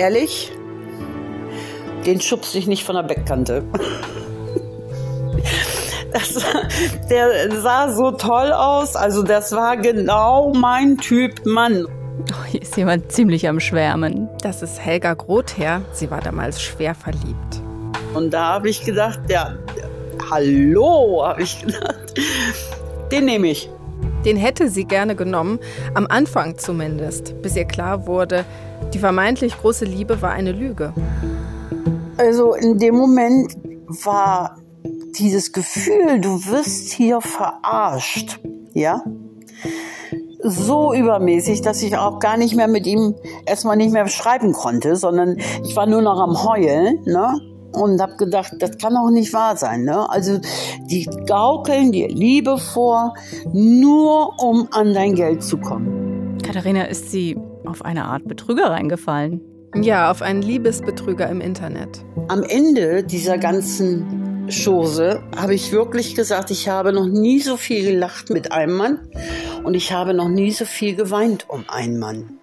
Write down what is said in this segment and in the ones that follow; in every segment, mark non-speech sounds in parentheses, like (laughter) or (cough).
ehrlich, den schubste ich nicht von der Beckkante. (laughs) Das, der sah so toll aus. Also das war genau mein Typ Mann. Oh, hier ist jemand ziemlich am Schwärmen. Das ist Helga Grother. Sie war damals schwer verliebt. Und da habe ich gedacht, ja, hallo, habe ich gedacht, den nehme ich. Den hätte sie gerne genommen, am Anfang zumindest, bis ihr klar wurde, die vermeintlich große Liebe war eine Lüge. Also in dem Moment war dieses Gefühl, du wirst hier verarscht, ja, so übermäßig, dass ich auch gar nicht mehr mit ihm erstmal nicht mehr schreiben konnte, sondern ich war nur noch am Heulen, ne? Und habe gedacht, das kann auch nicht wahr sein. Ne? Also die gaukeln dir Liebe vor, nur um an dein Geld zu kommen. Katharina, ist sie auf eine Art Betrüger reingefallen? Ja, auf einen Liebesbetrüger im Internet. Am Ende dieser ganzen Chose habe ich wirklich gesagt, ich habe noch nie so viel gelacht mit einem Mann und ich habe noch nie so viel geweint um einen Mann.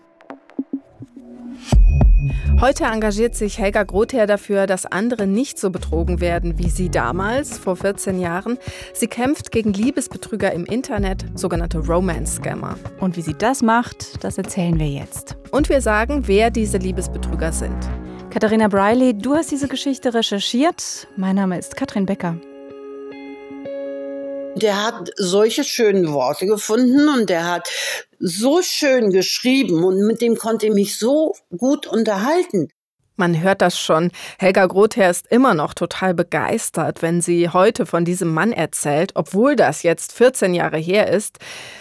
Heute engagiert sich Helga Grother dafür, dass andere nicht so betrogen werden wie sie damals, vor 14 Jahren. Sie kämpft gegen Liebesbetrüger im Internet, sogenannte Romance-Scammer. Und wie sie das macht, das erzählen wir jetzt. Und wir sagen, wer diese Liebesbetrüger sind. Katharina Briley, du hast diese Geschichte recherchiert. Mein Name ist Katrin Becker. Der hat solche schönen Worte gefunden und der hat so schön geschrieben und mit dem konnte ich mich so gut unterhalten. Man hört das schon. Helga Grother ist immer noch total begeistert, wenn sie heute von diesem Mann erzählt, obwohl das jetzt 14 Jahre her ist.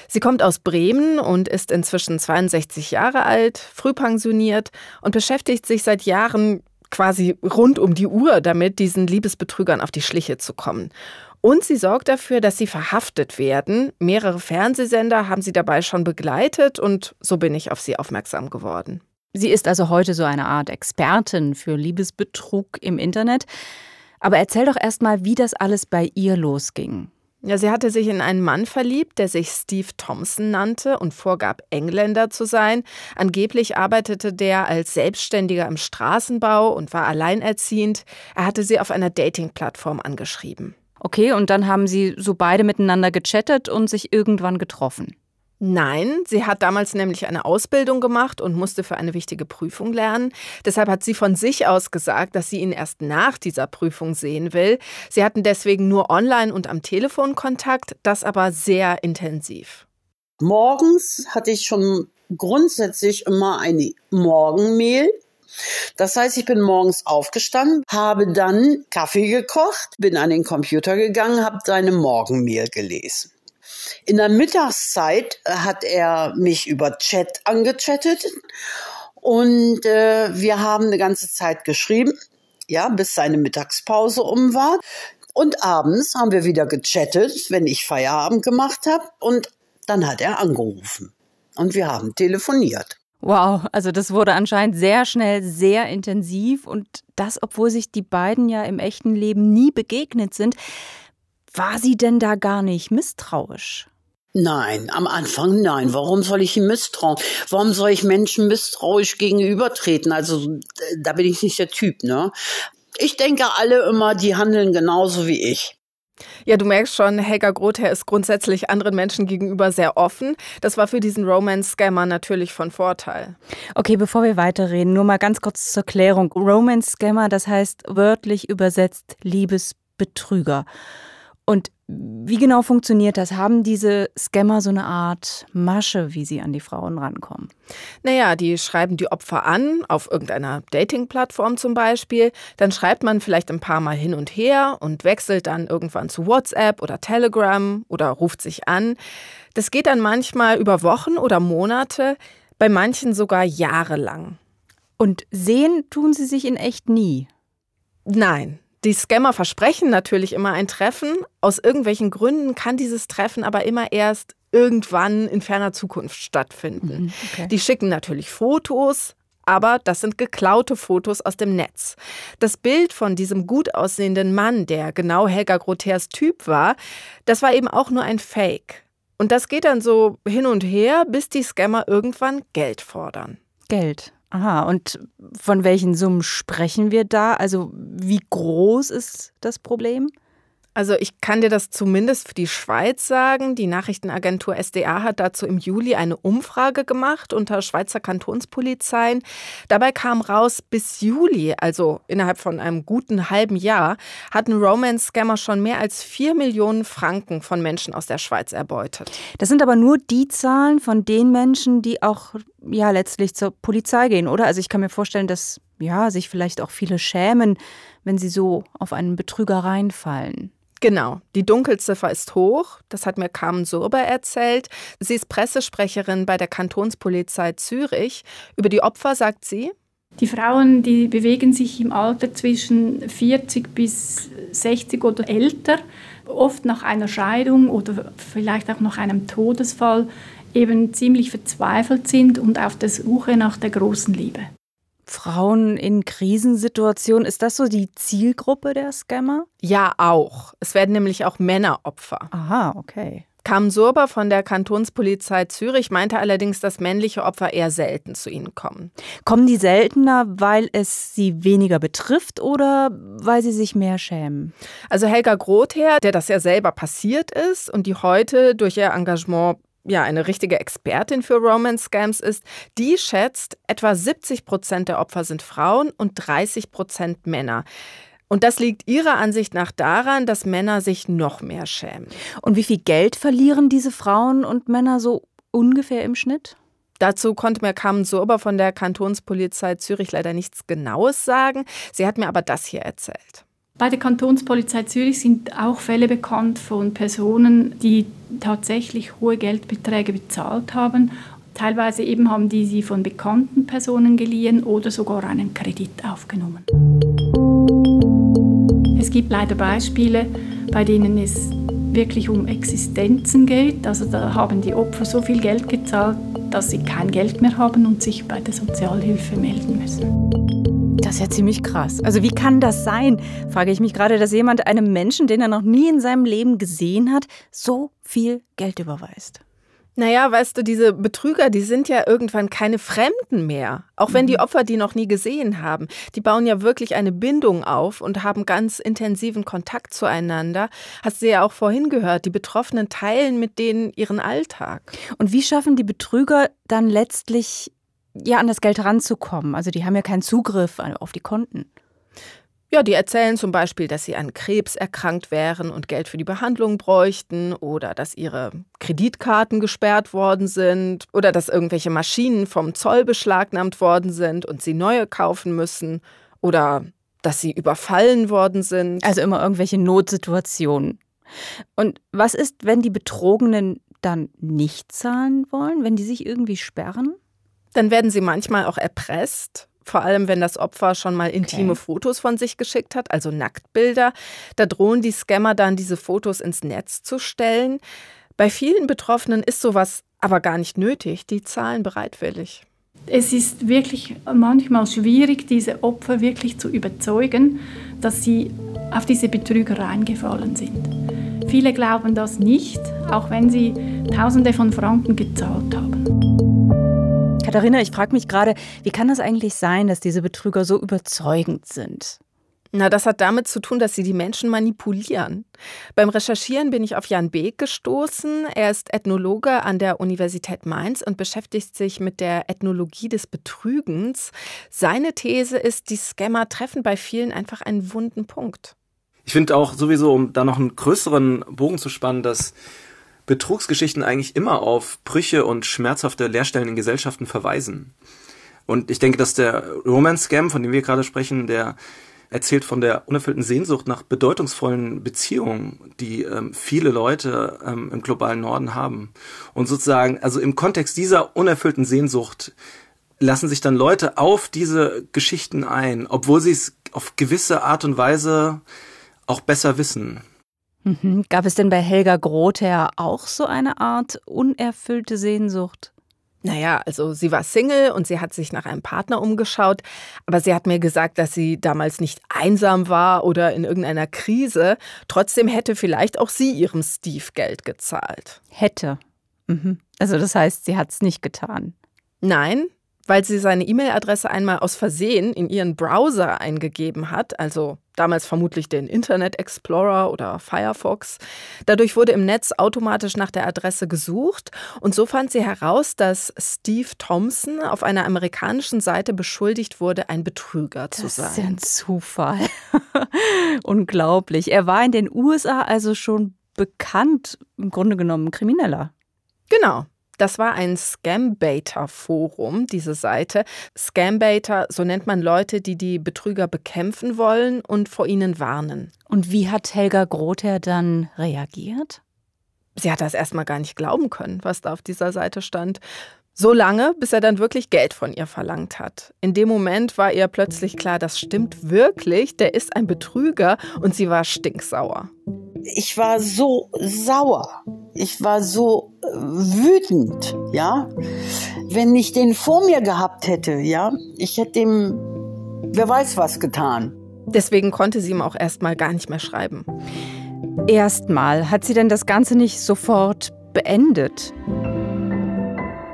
Sie kommt aus Bremen und ist inzwischen 62 Jahre alt, frühpensioniert und beschäftigt sich seit Jahren quasi rund um die Uhr damit, diesen Liebesbetrügern auf die Schliche zu kommen. Und sie sorgt dafür, dass sie verhaftet werden. Mehrere Fernsehsender haben sie dabei schon begleitet und so bin ich auf sie aufmerksam geworden. Sie ist also heute so eine Art Expertin für Liebesbetrug im Internet. Aber erzähl doch erst mal, wie das alles bei ihr losging. Ja, sie hatte sich in einen Mann verliebt, der sich Steve Thompson nannte und vorgab, Engländer zu sein. Angeblich arbeitete der als Selbstständiger im Straßenbau und war alleinerziehend. Er hatte sie auf einer Dating-Plattform angeschrieben. Okay, und dann haben sie so beide miteinander gechattet und sich irgendwann getroffen. Nein, sie hat damals nämlich eine Ausbildung gemacht und musste für eine wichtige Prüfung lernen. Deshalb hat sie von sich aus gesagt, dass sie ihn erst nach dieser Prüfung sehen will. Sie hatten deswegen nur online und am Telefon Kontakt, das aber sehr intensiv. Morgens hatte ich schon grundsätzlich immer eine Morgenmehl. Das heißt, ich bin morgens aufgestanden, habe dann Kaffee gekocht, bin an den Computer gegangen, habe seine Morgenmehl gelesen. In der Mittagszeit hat er mich über Chat angechattet und äh, wir haben eine ganze Zeit geschrieben, ja, bis seine Mittagspause um war. Und abends haben wir wieder gechattet, wenn ich Feierabend gemacht habe. Und dann hat er angerufen. Und wir haben telefoniert. Wow, also das wurde anscheinend sehr schnell, sehr intensiv und das, obwohl sich die beiden ja im echten Leben nie begegnet sind. War sie denn da gar nicht misstrauisch? Nein, am Anfang nein. Warum soll ich ihm misstrauen? Warum soll ich Menschen misstrauisch gegenübertreten? Also da bin ich nicht der Typ, ne? Ich denke alle immer, die handeln genauso wie ich. Ja, du merkst schon, Helga Grother ist grundsätzlich anderen Menschen gegenüber sehr offen. Das war für diesen Romance-Scammer natürlich von Vorteil. Okay, bevor wir weiterreden, nur mal ganz kurz zur Klärung. Romance-Scammer, das heißt wörtlich übersetzt Liebesbetrüger. Und wie genau funktioniert das? Haben diese Scammer so eine Art Masche, wie sie an die Frauen rankommen? Naja, die schreiben die Opfer an, auf irgendeiner Dating-Plattform zum Beispiel. Dann schreibt man vielleicht ein paar Mal hin und her und wechselt dann irgendwann zu WhatsApp oder Telegram oder ruft sich an. Das geht dann manchmal über Wochen oder Monate, bei manchen sogar jahrelang. Und sehen tun sie sich in echt nie? Nein, die Scammer versprechen natürlich immer ein Treffen. Aus irgendwelchen Gründen kann dieses Treffen aber immer erst irgendwann in ferner Zukunft stattfinden. Mhm, okay. Die schicken natürlich Fotos, aber das sind geklaute Fotos aus dem Netz. Das Bild von diesem gut aussehenden Mann, der genau Helga Grothers Typ war, das war eben auch nur ein Fake. Und das geht dann so hin und her, bis die Scammer irgendwann Geld fordern. Geld. Aha, und von welchen Summen sprechen wir da? Also wie groß ist das Problem? Also ich kann dir das zumindest für die Schweiz sagen. Die Nachrichtenagentur SDA hat dazu im Juli eine Umfrage gemacht unter Schweizer Kantonspolizeien. Dabei kam raus, bis Juli, also innerhalb von einem guten halben Jahr, hatten Romance-Scammer schon mehr als vier Millionen Franken von Menschen aus der Schweiz erbeutet. Das sind aber nur die Zahlen von den Menschen, die auch ja letztlich zur Polizei gehen, oder? Also ich kann mir vorstellen, dass ja sich vielleicht auch viele schämen, wenn sie so auf einen Betrüger reinfallen. Genau, die Dunkelziffer ist hoch, das hat mir Carmen Surber erzählt. Sie ist Pressesprecherin bei der Kantonspolizei Zürich. Über die Opfer sagt sie, die Frauen, die bewegen sich im Alter zwischen 40 bis 60 oder älter, oft nach einer Scheidung oder vielleicht auch nach einem Todesfall eben ziemlich verzweifelt sind und auf der Suche nach der großen Liebe. Frauen in Krisensituationen, ist das so die Zielgruppe der Scammer? Ja, auch. Es werden nämlich auch Männer Opfer. Aha, okay. Kam Surber von der Kantonspolizei Zürich meinte allerdings, dass männliche Opfer eher selten zu ihnen kommen. Kommen die seltener, weil es sie weniger betrifft oder weil sie sich mehr schämen? Also Helga Grother, der das ja selber passiert ist und die heute durch ihr Engagement ja eine richtige Expertin für Romance-Scams ist, die schätzt, etwa 70 Prozent der Opfer sind Frauen und 30 Prozent Männer. Und das liegt ihrer Ansicht nach daran, dass Männer sich noch mehr schämen. Und wie viel Geld verlieren diese Frauen und Männer so ungefähr im Schnitt? Dazu konnte mir Carmen Surber von der Kantonspolizei Zürich leider nichts Genaues sagen. Sie hat mir aber das hier erzählt. Bei der Kantonspolizei Zürich sind auch Fälle bekannt von Personen, die tatsächlich hohe Geldbeträge bezahlt haben. Teilweise eben haben die sie von bekannten Personen geliehen oder sogar einen Kredit aufgenommen. Es gibt leider Beispiele, bei denen es wirklich um Existenzen geht. Also da haben die Opfer so viel Geld gezahlt, dass sie kein Geld mehr haben und sich bei der Sozialhilfe melden müssen. Das ist ja ziemlich krass. Also wie kann das sein, frage ich mich gerade, dass jemand einem Menschen, den er noch nie in seinem Leben gesehen hat, so viel Geld überweist. Naja, weißt du, diese Betrüger, die sind ja irgendwann keine Fremden mehr. Auch wenn die mhm. Opfer die noch nie gesehen haben. Die bauen ja wirklich eine Bindung auf und haben ganz intensiven Kontakt zueinander. Hast du ja auch vorhin gehört, die Betroffenen teilen mit denen ihren Alltag. Und wie schaffen die Betrüger dann letztlich ja an das Geld ranzukommen. Also die haben ja keinen Zugriff auf die Konten. Ja, die erzählen zum Beispiel, dass sie an Krebs erkrankt wären und Geld für die Behandlung bräuchten oder dass ihre Kreditkarten gesperrt worden sind oder dass irgendwelche Maschinen vom Zoll beschlagnahmt worden sind und sie neue kaufen müssen oder dass sie überfallen worden sind. Also immer irgendwelche Notsituationen. Und was ist, wenn die Betrogenen dann nicht zahlen wollen, wenn die sich irgendwie sperren? Dann werden sie manchmal auch erpresst. Vor allem, wenn das Opfer schon mal intime okay. Fotos von sich geschickt hat, also Nacktbilder. Da drohen die Scammer dann, diese Fotos ins Netz zu stellen. Bei vielen Betroffenen ist sowas aber gar nicht nötig. Die zahlen bereitwillig. Es ist wirklich manchmal schwierig, diese Opfer wirklich zu überzeugen, dass sie auf diese Betrüger reingefallen sind. Viele glauben das nicht, auch wenn sie Tausende von Franken gezahlt haben. Katharina, ich frage mich gerade, wie kann das eigentlich sein, dass diese Betrüger so überzeugend sind? Na, das hat damit zu tun, dass sie die Menschen manipulieren. Beim Recherchieren bin ich auf Jan Beek gestoßen. Er ist Ethnologe an der Universität Mainz und beschäftigt sich mit der Ethnologie des Betrügens. Seine These ist, die Scammer treffen bei vielen einfach einen wunden Punkt. Ich finde auch sowieso, um da noch einen größeren Bogen zu spannen, dass Betrugsgeschichten eigentlich immer auf Brüche und schmerzhafte Leerstellen in Gesellschaften verweisen. Und ich denke, dass der Romance-Scam, von dem wir gerade sprechen, der erzählt von der unerfüllten Sehnsucht nach bedeutungsvollen Beziehungen, die ähm, viele Leute ähm, im globalen Norden haben. Und sozusagen, also im Kontext dieser unerfüllten Sehnsucht lassen sich dann Leute auf diese Geschichten ein, obwohl sie es auf gewisse Art und Weise auch besser wissen. Mhm. Gab es denn bei Helga Grother auch so eine Art unerfüllte Sehnsucht? Naja, also sie war Single und sie hat sich nach einem Partner umgeschaut, aber sie hat mir gesagt, dass sie damals nicht einsam war oder in irgendeiner Krise. Trotzdem hätte vielleicht auch sie ihrem Steve Geld gezahlt. Hätte. Mhm. Also das heißt, sie hat es nicht getan. Nein, weil sie seine E-Mail-Adresse einmal aus Versehen in ihren Browser eingegeben hat, also damals vermutlich den Internet Explorer oder Firefox. Dadurch wurde im Netz automatisch nach der Adresse gesucht und so fand sie heraus, dass Steve Thompson auf einer amerikanischen Seite beschuldigt wurde, ein Betrüger zu sein. Das ist ja ein Zufall. (laughs) Unglaublich. Er war in den USA also schon bekannt, im Grunde genommen Krimineller. Genau. Das war ein Scambaiter-Forum, diese Seite. Scambaiter, so nennt man Leute, die die Betrüger bekämpfen wollen und vor ihnen warnen. Und wie hat Helga Grother dann reagiert? Sie hat das erstmal gar nicht glauben können, was da auf dieser Seite stand. So lange, bis er dann wirklich Geld von ihr verlangt hat. In dem Moment war ihr plötzlich klar, das stimmt wirklich, der ist ein Betrüger und sie war stinksauer. Ich war so sauer. Ich war so äh, wütend, ja. Wenn ich den vor mir gehabt hätte, ja, ich hätte ihm, wer weiß was getan. Deswegen konnte sie ihm auch erstmal gar nicht mehr schreiben. Erstmal, hat sie denn das Ganze nicht sofort beendet?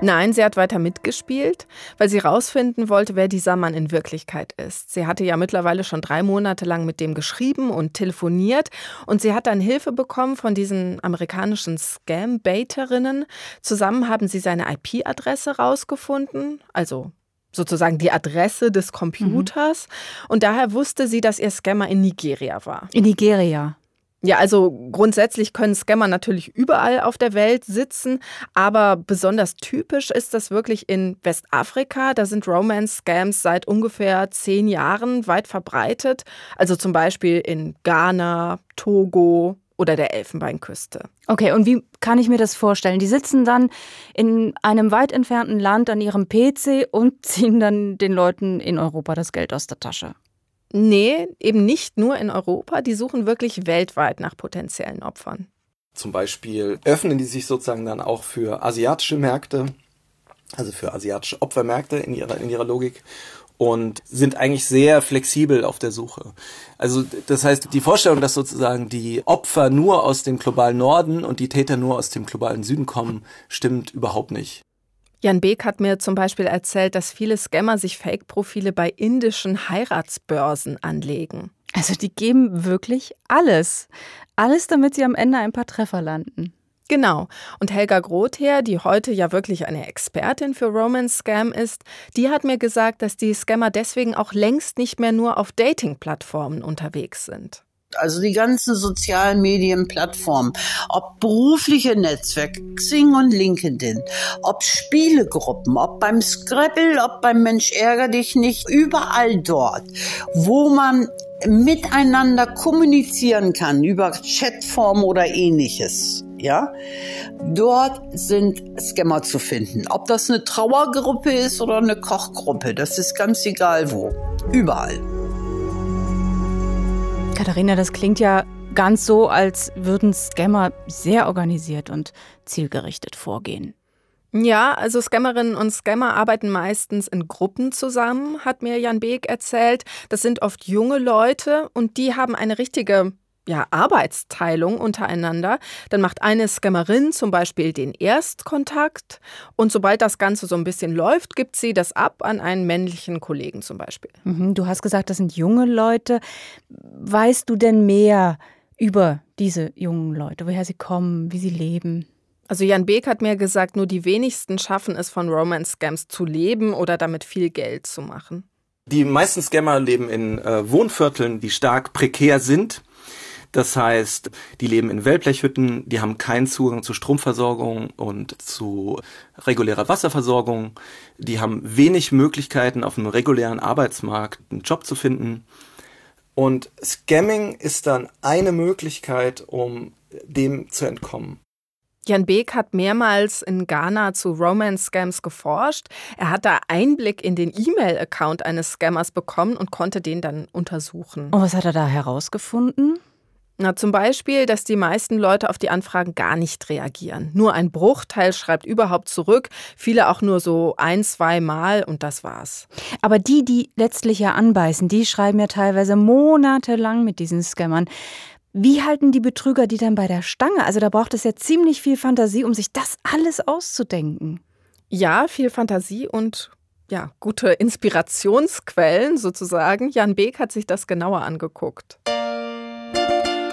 Nein, sie hat weiter mitgespielt, weil sie herausfinden wollte, wer dieser Mann in Wirklichkeit ist. Sie hatte ja mittlerweile schon drei Monate lang mit dem geschrieben und telefoniert und sie hat dann Hilfe bekommen von diesen amerikanischen Scam-Baiterinnen. Zusammen haben sie seine IP-Adresse rausgefunden, also sozusagen die Adresse des Computers. Mhm. Und daher wusste sie, dass ihr Scammer in Nigeria war. In Nigeria. Ja, also grundsätzlich können Scammer natürlich überall auf der Welt sitzen, aber besonders typisch ist das wirklich in Westafrika. Da sind Romance-Scams seit ungefähr zehn Jahren weit verbreitet. Also zum Beispiel in Ghana, Togo oder der Elfenbeinküste. Okay, und wie kann ich mir das vorstellen? Die sitzen dann in einem weit entfernten Land an ihrem PC und (laughs) ziehen dann den Leuten in Europa das Geld aus der Tasche. Nee, eben nicht nur in Europa. Die suchen wirklich weltweit nach potenziellen Opfern. Zum Beispiel öffnen die sich sozusagen dann auch für asiatische Märkte, also für asiatische Opfermärkte in ihrer, in ihrer Logik und sind eigentlich sehr flexibel auf der Suche. Also das heißt, die Vorstellung, dass sozusagen die Opfer nur aus dem globalen Norden und die Täter nur aus dem globalen Süden kommen, stimmt überhaupt nicht. Jan Beek hat mir zum Beispiel erzählt, dass viele Scammer sich Fake-Profile bei indischen Heiratsbörsen anlegen. Also die geben wirklich alles. Alles, damit sie am Ende ein paar Treffer landen. Genau. Und Helga Grother, die heute ja wirklich eine Expertin für Romance Scam ist, die hat mir gesagt, dass die Scammer deswegen auch längst nicht mehr nur auf Dating-Plattformen unterwegs sind also die ganzen sozialen Medienplattformen, ob berufliche Netzwerke, Xing und LinkedIn, ob Spielegruppen, ob beim Scrabble, ob beim Mensch ärger dich nicht, überall dort, wo man miteinander kommunizieren kann über Chatform oder ähnliches. Ja, dort sind Scammer zu finden. Ob das eine Trauergruppe ist oder eine Kochgruppe, das ist ganz egal wo. Überall. Katharina, das klingt ja ganz so, als würden Scammer sehr organisiert und zielgerichtet vorgehen. Ja, also Scammerinnen und Scammer arbeiten meistens in Gruppen zusammen, hat mir Jan Beek erzählt. Das sind oft junge Leute und die haben eine richtige ja, Arbeitsteilung untereinander. Dann macht eine Scammerin zum Beispiel den Erstkontakt und sobald das Ganze so ein bisschen läuft, gibt sie das ab an einen männlichen Kollegen zum Beispiel. Mhm, du hast gesagt, das sind junge Leute. Weißt du denn mehr über diese jungen Leute, woher sie kommen, wie sie leben? Also Jan Beek hat mir gesagt, nur die wenigsten schaffen es von Romance-Scams zu leben oder damit viel Geld zu machen. Die meisten Scammer leben in äh, Wohnvierteln, die stark prekär sind das heißt, die leben in Wellblechhütten, die haben keinen Zugang zu Stromversorgung und zu regulärer Wasserversorgung. Die haben wenig Möglichkeiten, auf einem regulären Arbeitsmarkt einen Job zu finden. Und Scamming ist dann eine Möglichkeit, um dem zu entkommen. Jan Beek hat mehrmals in Ghana zu Romance-Scams geforscht. Er hat da Einblick in den E-Mail-Account eines Scammers bekommen und konnte den dann untersuchen. Und was hat er da herausgefunden? Na, zum Beispiel, dass die meisten Leute auf die Anfragen gar nicht reagieren. Nur ein Bruchteil schreibt überhaupt zurück, viele auch nur so ein, zwei Mal und das war's. Aber die, die letztlich ja anbeißen, die schreiben ja teilweise monatelang mit diesen Scammern. Wie halten die Betrüger die dann bei der Stange? Also da braucht es ja ziemlich viel Fantasie, um sich das alles auszudenken. Ja, viel Fantasie und ja, gute Inspirationsquellen sozusagen. Jan Beek hat sich das genauer angeguckt.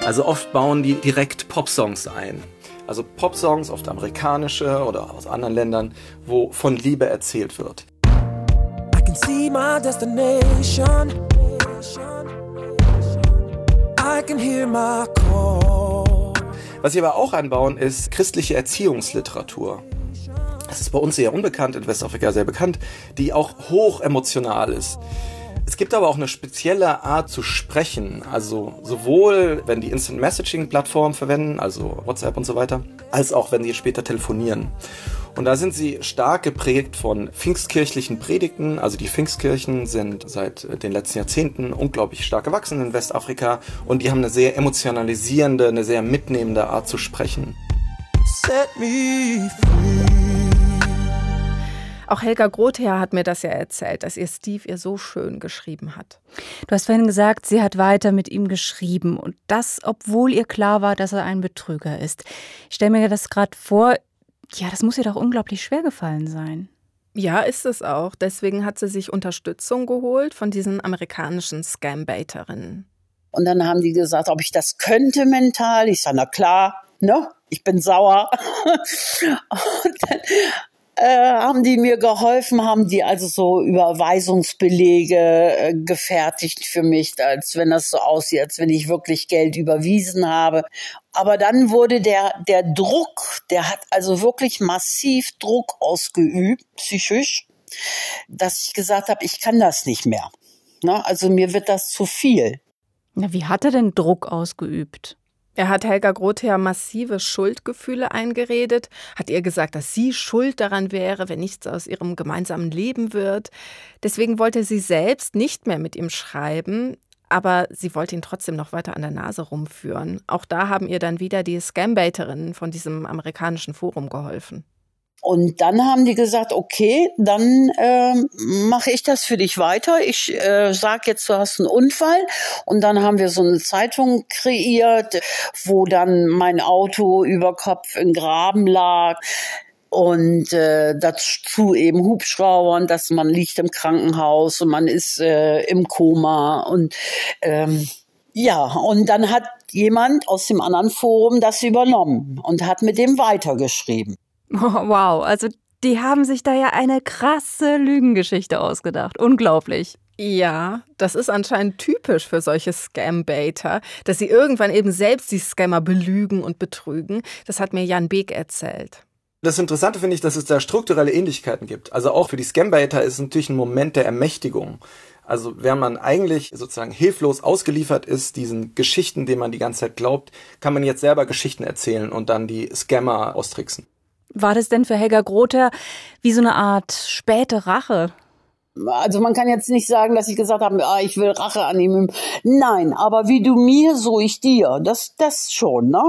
Also oft bauen die direkt Popsongs ein. Also Popsongs, oft amerikanische oder aus anderen Ländern, wo von Liebe erzählt wird. I can see my destination. I can hear my call. Was sie aber auch einbauen, ist christliche Erziehungsliteratur das ist bei uns sehr unbekannt, in Westafrika sehr bekannt, die auch hoch emotional ist. Gibt aber auch eine spezielle Art zu sprechen, also sowohl wenn die Instant Messaging Plattform verwenden, also WhatsApp und so weiter, als auch wenn sie später telefonieren. Und da sind sie stark geprägt von pfingstkirchlichen Predigten. Also die Pfingstkirchen sind seit den letzten Jahrzehnten unglaublich stark gewachsen in Westafrika und die haben eine sehr emotionalisierende, eine sehr mitnehmende Art zu sprechen. Set me free. Auch Helga Grother hat mir das ja erzählt, dass ihr Steve ihr so schön geschrieben hat. Du hast vorhin gesagt, sie hat weiter mit ihm geschrieben und das, obwohl ihr klar war, dass er ein Betrüger ist. Ich stelle mir das gerade vor, ja, das muss ihr doch unglaublich schwer gefallen sein. Ja, ist es auch. Deswegen hat sie sich Unterstützung geholt von diesen amerikanischen Scam-Baiterinnen. Und dann haben die gesagt, ob ich das könnte mental. Ich sage, na klar, ne? Ich bin sauer. (laughs) und dann äh, haben die mir geholfen, haben die also so Überweisungsbelege äh, gefertigt für mich, als wenn das so aussieht, als wenn ich wirklich Geld überwiesen habe. Aber dann wurde der, der Druck, der hat also wirklich massiv Druck ausgeübt, psychisch, dass ich gesagt habe, ich kann das nicht mehr. Ne? Also mir wird das zu viel. Na, wie hat er denn Druck ausgeübt? Er hat Helga Grother massive Schuldgefühle eingeredet, hat ihr gesagt, dass sie schuld daran wäre, wenn nichts aus ihrem gemeinsamen Leben wird. Deswegen wollte sie selbst nicht mehr mit ihm schreiben, aber sie wollte ihn trotzdem noch weiter an der Nase rumführen. Auch da haben ihr dann wieder die Scambaiterinnen von diesem amerikanischen Forum geholfen. Und dann haben die gesagt, okay, dann äh, mache ich das für dich weiter. Ich äh, sag jetzt, du hast einen Unfall. Und dann haben wir so eine Zeitung kreiert, wo dann mein Auto über Kopf in Graben lag und äh, dazu eben Hubschraubern, dass man liegt im Krankenhaus und man ist äh, im Koma und ähm, ja, und dann hat jemand aus dem anderen Forum das übernommen und hat mit dem weitergeschrieben. (laughs) wow, also die haben sich da ja eine krasse Lügengeschichte ausgedacht. Unglaublich. Ja, das ist anscheinend typisch für solche Scam-Baiter, dass sie irgendwann eben selbst die Scammer belügen und betrügen. Das hat mir Jan Beek erzählt. Das Interessante finde ich, dass es da strukturelle Ähnlichkeiten gibt. Also auch für die Scam-Baiter ist es natürlich ein Moment der Ermächtigung. Also wenn man eigentlich sozusagen hilflos ausgeliefert ist, diesen Geschichten, denen man die ganze Zeit glaubt, kann man jetzt selber Geschichten erzählen und dann die Scammer austricksen. War das denn für Helga Grother wie so eine Art späte Rache? Also man kann jetzt nicht sagen, dass ich gesagt habe, ah, ich will Rache annehmen. Nein, aber wie du mir, so ich dir. Das, das schon, ne?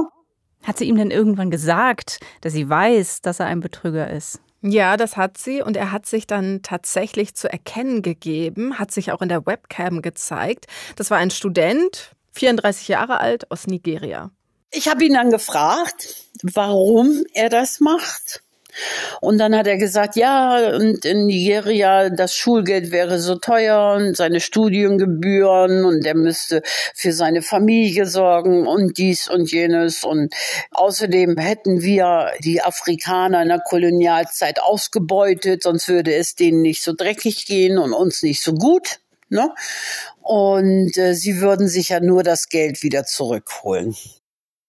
Hat sie ihm denn irgendwann gesagt, dass sie weiß, dass er ein Betrüger ist? Ja, das hat sie und er hat sich dann tatsächlich zu erkennen gegeben, hat sich auch in der Webcam gezeigt. Das war ein Student, 34 Jahre alt, aus Nigeria. Ich habe ihn dann gefragt, warum er das macht. Und dann hat er gesagt, ja, und in Nigeria das Schulgeld wäre so teuer und seine Studiengebühren und er müsste für seine Familie sorgen und dies und jenes. Und außerdem hätten wir die Afrikaner in der Kolonialzeit ausgebeutet, sonst würde es denen nicht so dreckig gehen und uns nicht so gut. Ne? Und äh, sie würden sich ja nur das Geld wieder zurückholen.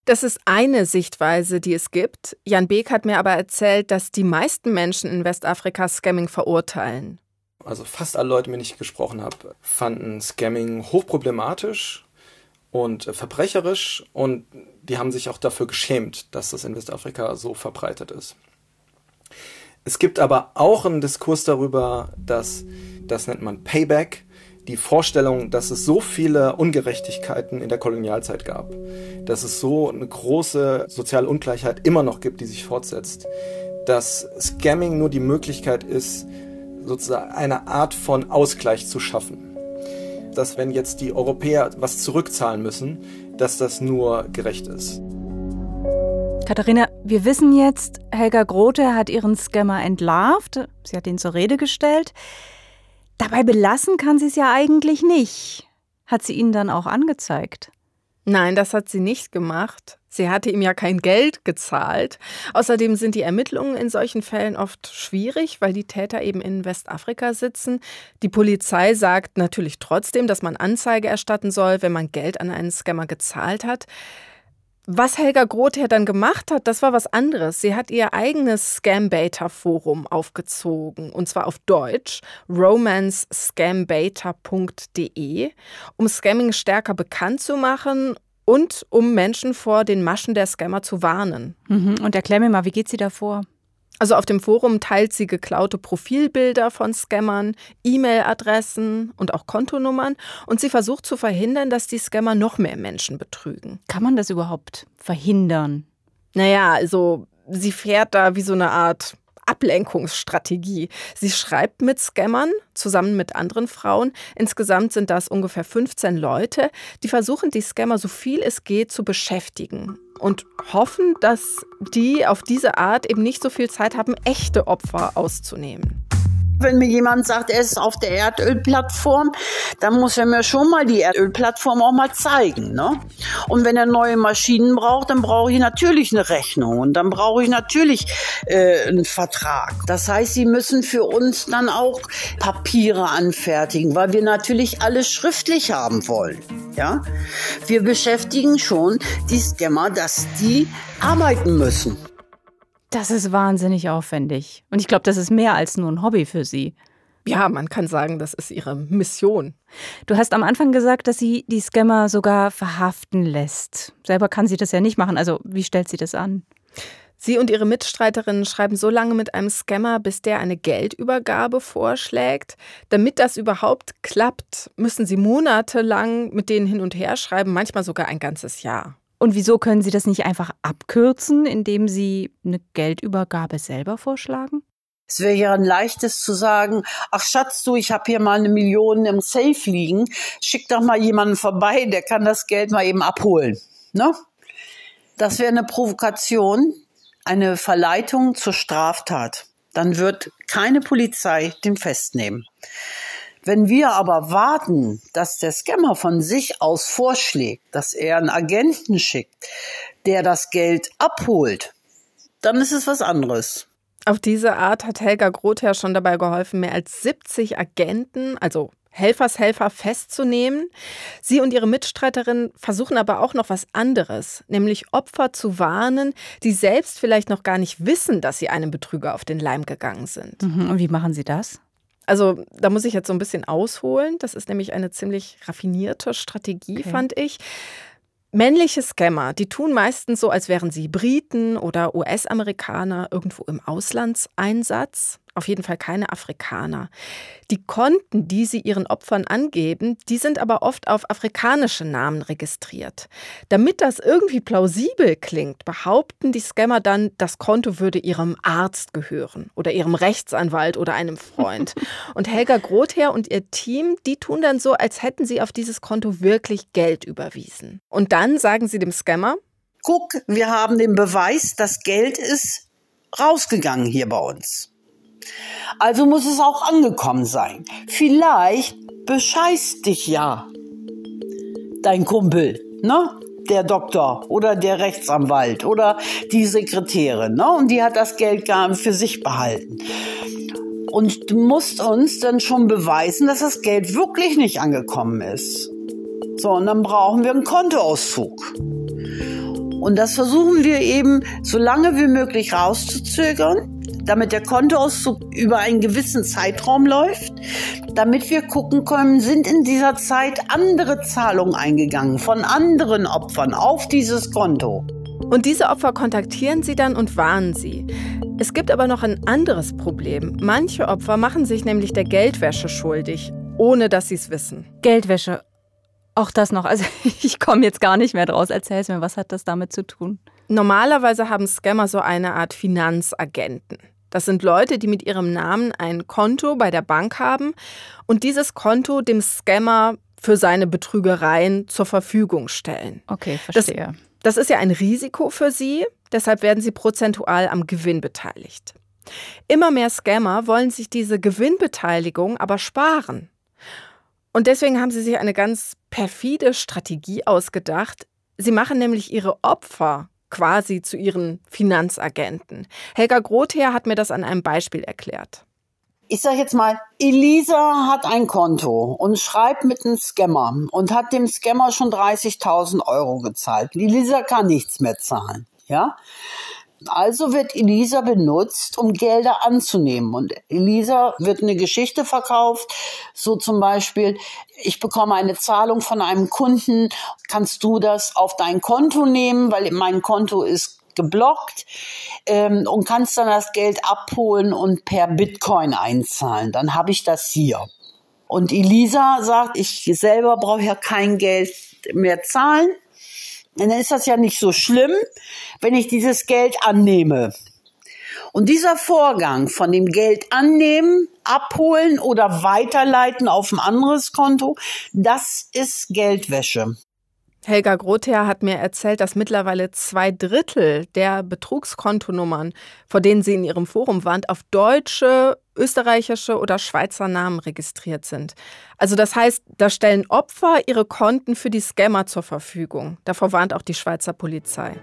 Das ist eine Sichtweise, die es gibt. Jan Beek hat mir aber erzählt, dass die meisten Menschen in Westafrika Scamming verurteilen. Also fast alle Leute, mit denen ich gesprochen habe, fanden Scamming hochproblematisch und verbrecherisch und die haben sich auch dafür geschämt, dass das in Westafrika so verbreitet ist. Es gibt aber auch einen Diskurs darüber, dass das nennt man Payback, die Vorstellung, dass es so viele Ungerechtigkeiten in der Kolonialzeit gab, dass es so eine große soziale Ungleichheit immer noch gibt, die sich fortsetzt, dass Scamming nur die Möglichkeit ist, sozusagen eine Art von Ausgleich zu schaffen. Dass wenn jetzt die Europäer was zurückzahlen müssen, dass das nur gerecht ist. Katharina, wir wissen jetzt, Helga Grote hat ihren Scammer entlarvt. Sie hat ihn zur Rede gestellt. Dabei belassen kann sie es ja eigentlich nicht. Hat sie ihn dann auch angezeigt? Nein, das hat sie nicht gemacht. Sie hatte ihm ja kein Geld gezahlt. Außerdem sind die Ermittlungen in solchen Fällen oft schwierig, weil die Täter eben in Westafrika sitzen. Die Polizei sagt natürlich trotzdem, dass man Anzeige erstatten soll, wenn man Geld an einen Scammer gezahlt hat. Was Helga Grother dann gemacht hat, das war was anderes. Sie hat ihr eigenes Scambaiter-Forum aufgezogen, und zwar auf Deutsch, romancescambaiter.de, um Scamming stärker bekannt zu machen und um Menschen vor den Maschen der Scammer zu warnen. Mhm. Und erklär mir mal, wie geht sie da vor? Also auf dem Forum teilt sie geklaute Profilbilder von Scammern, E-Mail-Adressen und auch Kontonummern und sie versucht zu verhindern, dass die Scammer noch mehr Menschen betrügen. Kann man das überhaupt verhindern? Naja, also sie fährt da wie so eine Art Ablenkungsstrategie. Sie schreibt mit Scammern zusammen mit anderen Frauen. Insgesamt sind das ungefähr 15 Leute, die versuchen, die Scammer so viel es geht zu beschäftigen und hoffen, dass die auf diese Art eben nicht so viel Zeit haben, echte Opfer auszunehmen. Wenn mir jemand sagt, er ist auf der Erdölplattform, dann muss er mir schon mal die Erdölplattform auch mal zeigen. Ne? Und wenn er neue Maschinen braucht, dann brauche ich natürlich eine Rechnung und dann brauche ich natürlich äh, einen Vertrag. Das heißt, sie müssen für uns dann auch Papiere anfertigen, weil wir natürlich alles schriftlich haben wollen. Ja, wir beschäftigen schon die Scammer, dass die arbeiten müssen. Das ist wahnsinnig aufwendig. Und ich glaube, das ist mehr als nur ein Hobby für Sie. Ja, man kann sagen, das ist ihre Mission. Du hast am Anfang gesagt, dass sie die Scammer sogar verhaften lässt. Selber kann sie das ja nicht machen. Also, wie stellt sie das an? Sie und ihre Mitstreiterinnen schreiben so lange mit einem Scammer, bis der eine Geldübergabe vorschlägt. Damit das überhaupt klappt, müssen sie monatelang mit denen hin und her schreiben, manchmal sogar ein ganzes Jahr. Und wieso können Sie das nicht einfach abkürzen, indem Sie eine Geldübergabe selber vorschlagen? Es wäre ja ein leichtes zu sagen, ach Schatz, du, ich habe hier mal eine Million im Safe liegen, schick doch mal jemanden vorbei, der kann das Geld mal eben abholen. Ne? Das wäre eine Provokation, eine Verleitung zur Straftat. Dann wird keine Polizei den festnehmen. Wenn wir aber warten, dass der Scammer von sich aus vorschlägt, dass er einen Agenten schickt, der das Geld abholt, dann ist es was anderes. Auf diese Art hat Helga Grother schon dabei geholfen, mehr als 70 Agenten, also Helfershelfer festzunehmen. Sie und ihre Mitstreiterin versuchen aber auch noch was anderes, nämlich Opfer zu warnen, die selbst vielleicht noch gar nicht wissen, dass sie einem Betrüger auf den Leim gegangen sind. Mhm. Und wie machen Sie das? Also da muss ich jetzt so ein bisschen ausholen. Das ist nämlich eine ziemlich raffinierte Strategie, okay. fand ich. Männliche Scammer, die tun meistens so, als wären sie Briten oder US-Amerikaner irgendwo im Auslandseinsatz auf jeden Fall keine Afrikaner. Die Konten, die sie ihren Opfern angeben, die sind aber oft auf afrikanische Namen registriert. Damit das irgendwie plausibel klingt, behaupten die Scammer dann, das Konto würde ihrem Arzt gehören oder ihrem Rechtsanwalt oder einem Freund. (laughs) und Helga Grother und ihr Team, die tun dann so, als hätten sie auf dieses Konto wirklich Geld überwiesen. Und dann sagen sie dem Scammer, Guck, wir haben den Beweis, das Geld ist rausgegangen hier bei uns. Also muss es auch angekommen sein. Vielleicht bescheißt dich ja dein Kumpel, ne? Der Doktor oder der Rechtsanwalt oder die Sekretärin, ne? Und die hat das Geld gar für sich behalten. Und du musst uns dann schon beweisen, dass das Geld wirklich nicht angekommen ist. So, und dann brauchen wir einen Kontoauszug. Und das versuchen wir eben so lange wie möglich rauszuzögern, damit der Kontoauszug über einen gewissen Zeitraum läuft, damit wir gucken können, sind in dieser Zeit andere Zahlungen eingegangen von anderen Opfern auf dieses Konto. Und diese Opfer kontaktieren sie dann und warnen sie. Es gibt aber noch ein anderes Problem. Manche Opfer machen sich nämlich der Geldwäsche schuldig, ohne dass sie es wissen. Geldwäsche. Auch das noch. Also (laughs) ich komme jetzt gar nicht mehr draus. Erzähl mir, was hat das damit zu tun? Normalerweise haben Scammer so eine Art Finanzagenten. Das sind Leute, die mit ihrem Namen ein Konto bei der Bank haben und dieses Konto dem Scammer für seine Betrügereien zur Verfügung stellen. Okay, verstehe. Das, das ist ja ein Risiko für sie. deshalb werden sie prozentual am Gewinn beteiligt. Immer mehr Scammer wollen sich diese Gewinnbeteiligung aber sparen. Und deswegen haben sie sich eine ganz perfide Strategie ausgedacht. Sie machen nämlich ihre Opfer quasi zu ihren Finanzagenten. Helga Grother hat mir das an einem Beispiel erklärt. Ich sage jetzt mal, Elisa hat ein Konto und schreibt mit einem Scammer und hat dem Scammer schon 30.000 Euro gezahlt. Elisa kann nichts mehr zahlen. Ja, also wird Elisa benutzt, um Gelder anzunehmen. Und Elisa wird eine Geschichte verkauft, so zum Beispiel, ich bekomme eine Zahlung von einem Kunden, kannst du das auf dein Konto nehmen, weil mein Konto ist geblockt ähm, und kannst dann das Geld abholen und per Bitcoin einzahlen. Dann habe ich das hier. Und Elisa sagt, ich selber brauche ja kein Geld mehr zahlen dann ist das ja nicht so schlimm, wenn ich dieses Geld annehme. Und dieser Vorgang von dem Geld annehmen, abholen oder weiterleiten auf ein anderes Konto, das ist Geldwäsche. Helga Grother hat mir erzählt, dass mittlerweile zwei Drittel der Betrugskontonummern, vor denen sie in ihrem Forum warnt, auf deutsche, österreichische oder Schweizer Namen registriert sind. Also das heißt, da stellen Opfer ihre Konten für die Scammer zur Verfügung. Davor warnt auch die Schweizer Polizei.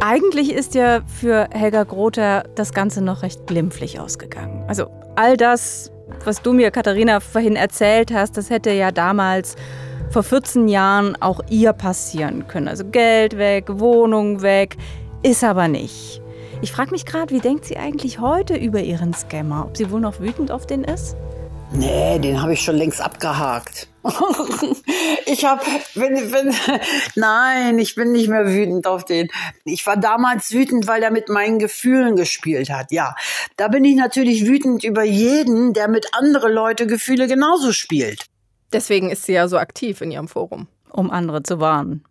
Eigentlich ist ja für Helga Grother das Ganze noch recht glimpflich ausgegangen. Also all das, was du mir, Katharina, vorhin erzählt hast, das hätte ja damals vor 14 Jahren auch ihr passieren können. Also Geld weg, Wohnung weg, ist aber nicht. Ich frage mich gerade, wie denkt sie eigentlich heute über ihren Scammer? Ob sie wohl noch wütend auf den ist? Nee, den habe ich schon längst abgehakt. (laughs) ich habe, wenn, wenn, nein, ich bin nicht mehr wütend auf den. Ich war damals wütend, weil er mit meinen Gefühlen gespielt hat. Ja, da bin ich natürlich wütend über jeden, der mit andere Leute Gefühle genauso spielt. Deswegen ist sie ja so aktiv in ihrem Forum. Um andere zu warnen.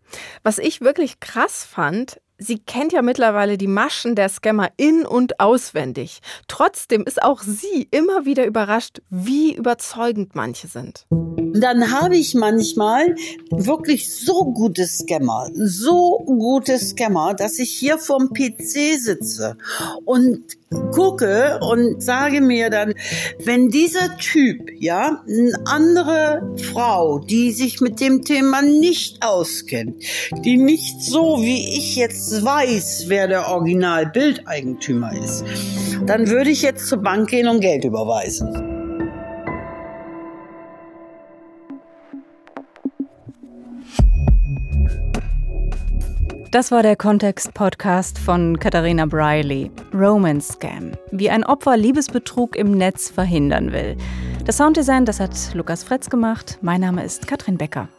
Was ich wirklich krass fand, Sie kennt ja mittlerweile die Maschen der Scammer in- und auswendig. Trotzdem ist auch sie immer wieder überrascht, wie überzeugend manche sind. Dann habe ich manchmal wirklich so gute Scammer, so gute Scammer, dass ich hier vorm PC sitze und gucke und sage mir dann, wenn dieser Typ, ja, eine andere Frau, die sich mit dem Thema nicht auskennt, die nicht so wie ich weiß, wer der Original-Bildeigentümer ist, dann würde ich jetzt zur Bank gehen und Geld überweisen. Das war der Kontext-Podcast von Katharina Briley. Romance Scam. Wie ein Opfer Liebesbetrug im Netz verhindern will. Das Sounddesign, das hat Lukas Fretz gemacht. Mein Name ist Katrin Becker.